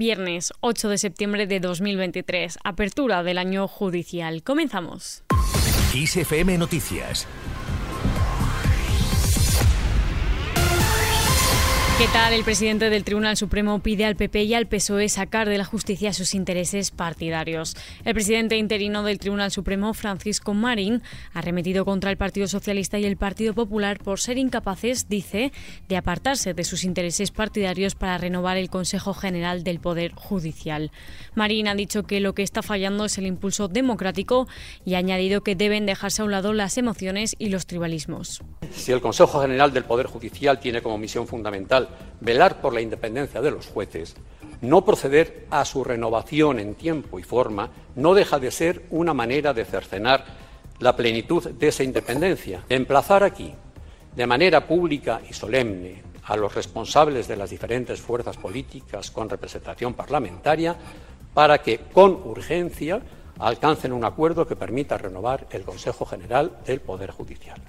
Viernes 8 de septiembre de 2023, apertura del año judicial. Comenzamos. ISFM Noticias ¿Qué tal? El presidente del Tribunal Supremo pide al PP y al PSOE sacar de la justicia sus intereses partidarios. El presidente interino del Tribunal Supremo, Francisco Marín, ha remetido contra el Partido Socialista y el Partido Popular por ser incapaces, dice, de apartarse de sus intereses partidarios para renovar el Consejo General del Poder Judicial. Marín ha dicho que lo que está fallando es el impulso democrático y ha añadido que deben dejarse a un lado las emociones y los tribalismos. Si el Consejo General del Poder Judicial tiene como misión fundamental velar por la independencia de los jueces, no proceder a su renovación en tiempo y forma no deja de ser una manera de cercenar la plenitud de esa independencia. Emplazar aquí, de manera pública y solemne, a los responsables de las diferentes fuerzas políticas con representación parlamentaria para que, con urgencia, alcancen un acuerdo que permita renovar el Consejo General del Poder Judicial.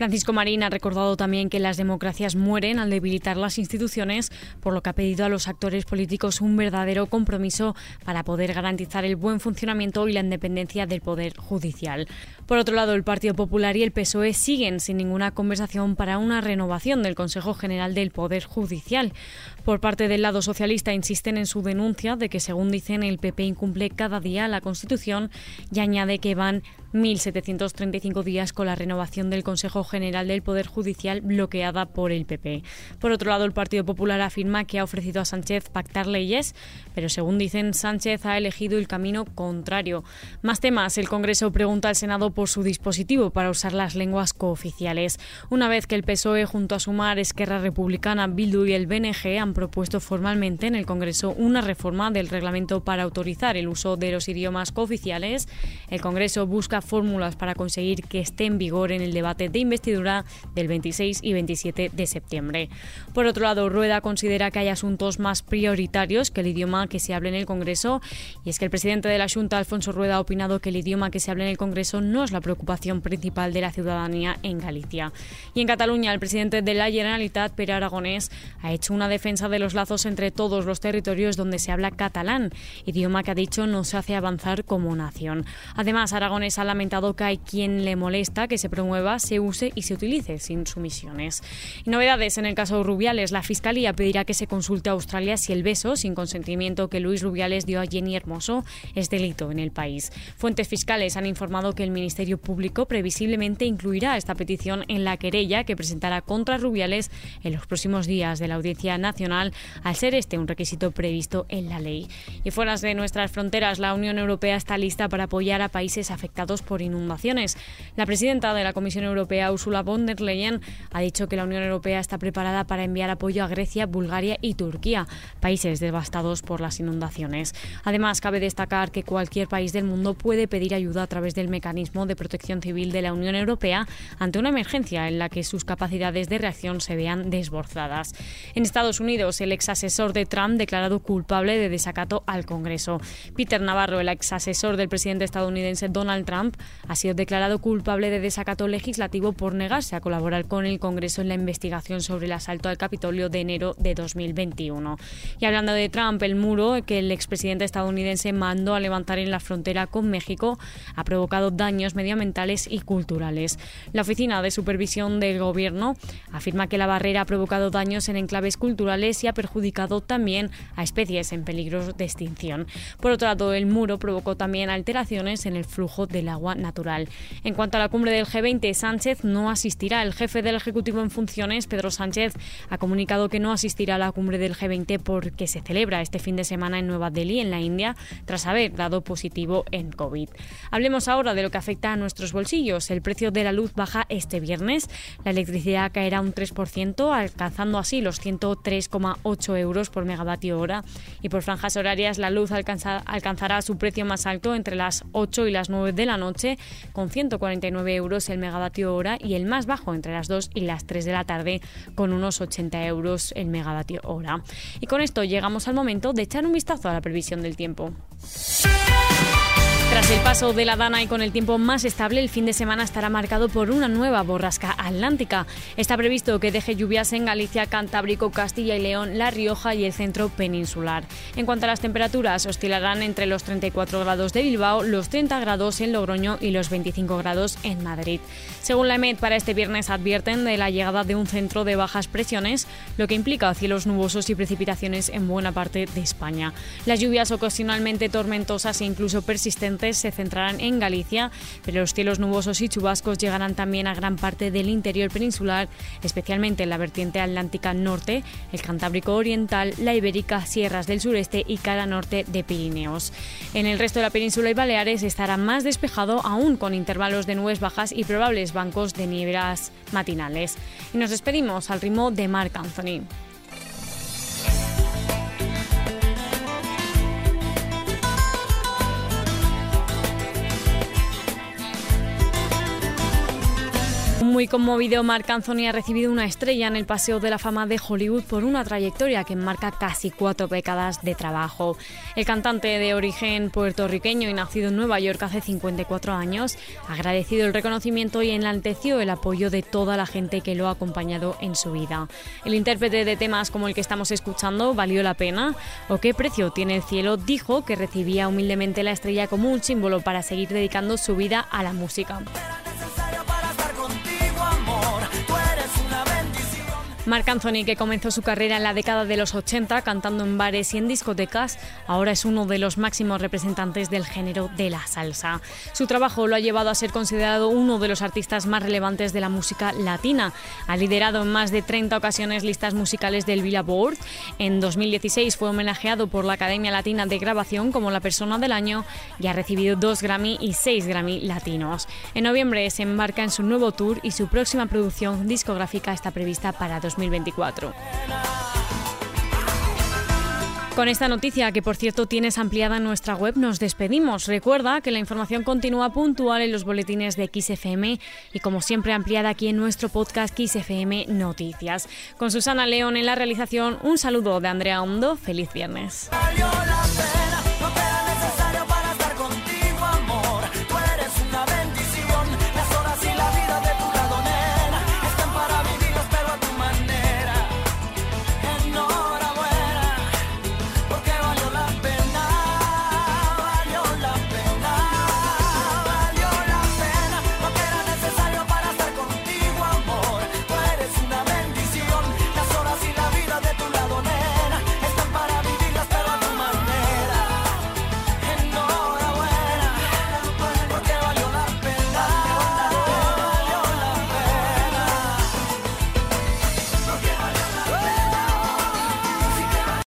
Francisco Marín ha recordado también que las democracias mueren al debilitar las instituciones, por lo que ha pedido a los actores políticos un verdadero compromiso para poder garantizar el buen funcionamiento y la independencia del Poder Judicial. Por otro lado, el Partido Popular y el PSOE siguen sin ninguna conversación para una renovación del Consejo General del Poder Judicial. Por parte del lado socialista insisten en su denuncia de que, según dicen, el PP incumple cada día la Constitución y añade que van 1.735 días con la renovación del Consejo General del Poder Judicial bloqueada por el PP. Por otro lado, el Partido Popular afirma que ha ofrecido a Sánchez pactar leyes, pero según dicen, Sánchez ha elegido el camino contrario. Más temas, el Congreso pregunta al Senado por su dispositivo para usar las lenguas cooficiales. Una vez que el PSOE junto a Sumar, Esquerra Republicana, Bildu y el BNG han propuesto formalmente en el Congreso una reforma del reglamento para autorizar el uso de los idiomas cooficiales, el Congreso busca fórmulas para conseguir que esté en vigor en el debate de investidura del 26 y 27 de septiembre. Por otro lado, Rueda considera que hay asuntos más prioritarios que el idioma que se habla en el Congreso y es que el presidente de la Junta, Alfonso Rueda, ha opinado que el idioma que se habla en el Congreso no es la preocupación principal de la ciudadanía en Galicia. Y en Cataluña, el presidente de la Generalitat, Pere Aragonés, ha hecho una defensa de los lazos entre todos los territorios donde se habla catalán, idioma que ha dicho no se hace avanzar como nación. Además, Aragonés ha lamentado que hay quien le molesta que se promueva, se use y se utilice sin sumisiones. Y novedades en el caso Rubiales. La Fiscalía pedirá que se consulte a Australia si el beso sin consentimiento que Luis Rubiales dio a Jenny Hermoso es delito en el país. Fuentes fiscales han informado que el Ministerio Público previsiblemente incluirá esta petición en la querella que presentará contra Rubiales en los próximos días de la Audiencia Nacional, al ser este un requisito previsto en la ley. Y fuera de nuestras fronteras, la Unión Europea está lista para apoyar a países afectados por inundaciones. La presidenta de la Comisión Europea, Ursula von der Leyen, ha dicho que la Unión Europea está preparada para enviar apoyo a Grecia, Bulgaria y Turquía, países devastados por las inundaciones. Además, cabe destacar que cualquier país del mundo puede pedir ayuda a través del mecanismo de protección civil de la Unión Europea ante una emergencia en la que sus capacidades de reacción se vean desbordadas. En Estados Unidos, el ex asesor de Trump declarado culpable de desacato al Congreso. Peter Navarro, el ex asesor del presidente estadounidense Donald Trump, ha sido declarado culpable de desacato legislativo por negarse a colaborar con el Congreso en la investigación sobre el asalto al Capitolio de enero de 2021. Y hablando de Trump, el muro que el expresidente estadounidense mandó a levantar en la frontera con México ha provocado daños medioambientales y culturales. La Oficina de Supervisión del Gobierno afirma que la barrera ha provocado daños en enclaves culturales y ha perjudicado también a especies en peligro de extinción. Por otro lado, el muro provocó también alteraciones en el flujo del agua natural. En cuanto a la cumbre del G20, Sánchez no asistirá. El jefe del Ejecutivo en funciones, Pedro Sánchez, ha comunicado que no asistirá a la cumbre del G20 porque se celebra este fin de semana en Nueva Delhi, en la India, tras haber dado positivo en COVID. Hablemos ahora de lo que afecta a nuestros bolsillos. El precio de la luz baja este viernes. La electricidad caerá un 3%, alcanzando así los 103,8 euros por megavatio hora. Y por franjas horarias, la luz alcanzará su precio más alto entre las 8 y las 9 de la noche con 149 euros el megavatio hora y el más bajo entre las 2 y las 3 de la tarde con unos 80 euros el megavatio hora. Y con esto llegamos al momento de echar un vistazo a la previsión del tiempo. Tras el paso de la Dana y con el tiempo más estable, el fin de semana estará marcado por una nueva borrasca atlántica. Está previsto que deje lluvias en Galicia, Cantábrico, Castilla y León, La Rioja y el centro peninsular. En cuanto a las temperaturas, oscilarán entre los 34 grados de Bilbao, los 30 grados en Logroño y los 25 grados en Madrid. Según la EMET, para este viernes advierten de la llegada de un centro de bajas presiones, lo que implica cielos nubosos y precipitaciones en buena parte de España. Las lluvias ocasionalmente tormentosas e incluso persistentes se centrarán en Galicia, pero los cielos nubosos y chubascos llegarán también a gran parte del interior peninsular, especialmente en la vertiente atlántica norte, el Cantábrico Oriental, la Ibérica, sierras del sureste y cara norte de Pirineos. En el resto de la península y Baleares estará más despejado, aún con intervalos de nubes bajas y probables bancos de nieblas matinales. Y nos despedimos al ritmo de Marc Anthony. Muy conmovido, Marc Anthony ha recibido una estrella en el Paseo de la Fama de Hollywood por una trayectoria que marca casi cuatro décadas de trabajo. El cantante de origen puertorriqueño y nacido en Nueva York hace 54 años ha agradecido el reconocimiento y enalteció el apoyo de toda la gente que lo ha acompañado en su vida. El intérprete de temas como el que estamos escuchando, ¿valió la pena? ¿O qué precio tiene el cielo? Dijo que recibía humildemente la estrella como un símbolo para seguir dedicando su vida a la música. Marc Anthony, que comenzó su carrera en la década de los 80 cantando en bares y en discotecas, ahora es uno de los máximos representantes del género de la salsa. Su trabajo lo ha llevado a ser considerado uno de los artistas más relevantes de la música latina. Ha liderado en más de 30 ocasiones listas musicales del Billboard. En 2016 fue homenajeado por la Academia Latina de Grabación como la persona del año y ha recibido dos Grammy y seis Grammy latinos. En noviembre se embarca en su nuevo tour y su próxima producción discográfica está prevista para 2020. 2024. Con esta noticia, que por cierto tienes ampliada en nuestra web, nos despedimos. Recuerda que la información continúa puntual en los boletines de XFM y como siempre ampliada aquí en nuestro podcast XFM Noticias. Con Susana León en la realización, un saludo de Andrea Hondo. Feliz viernes.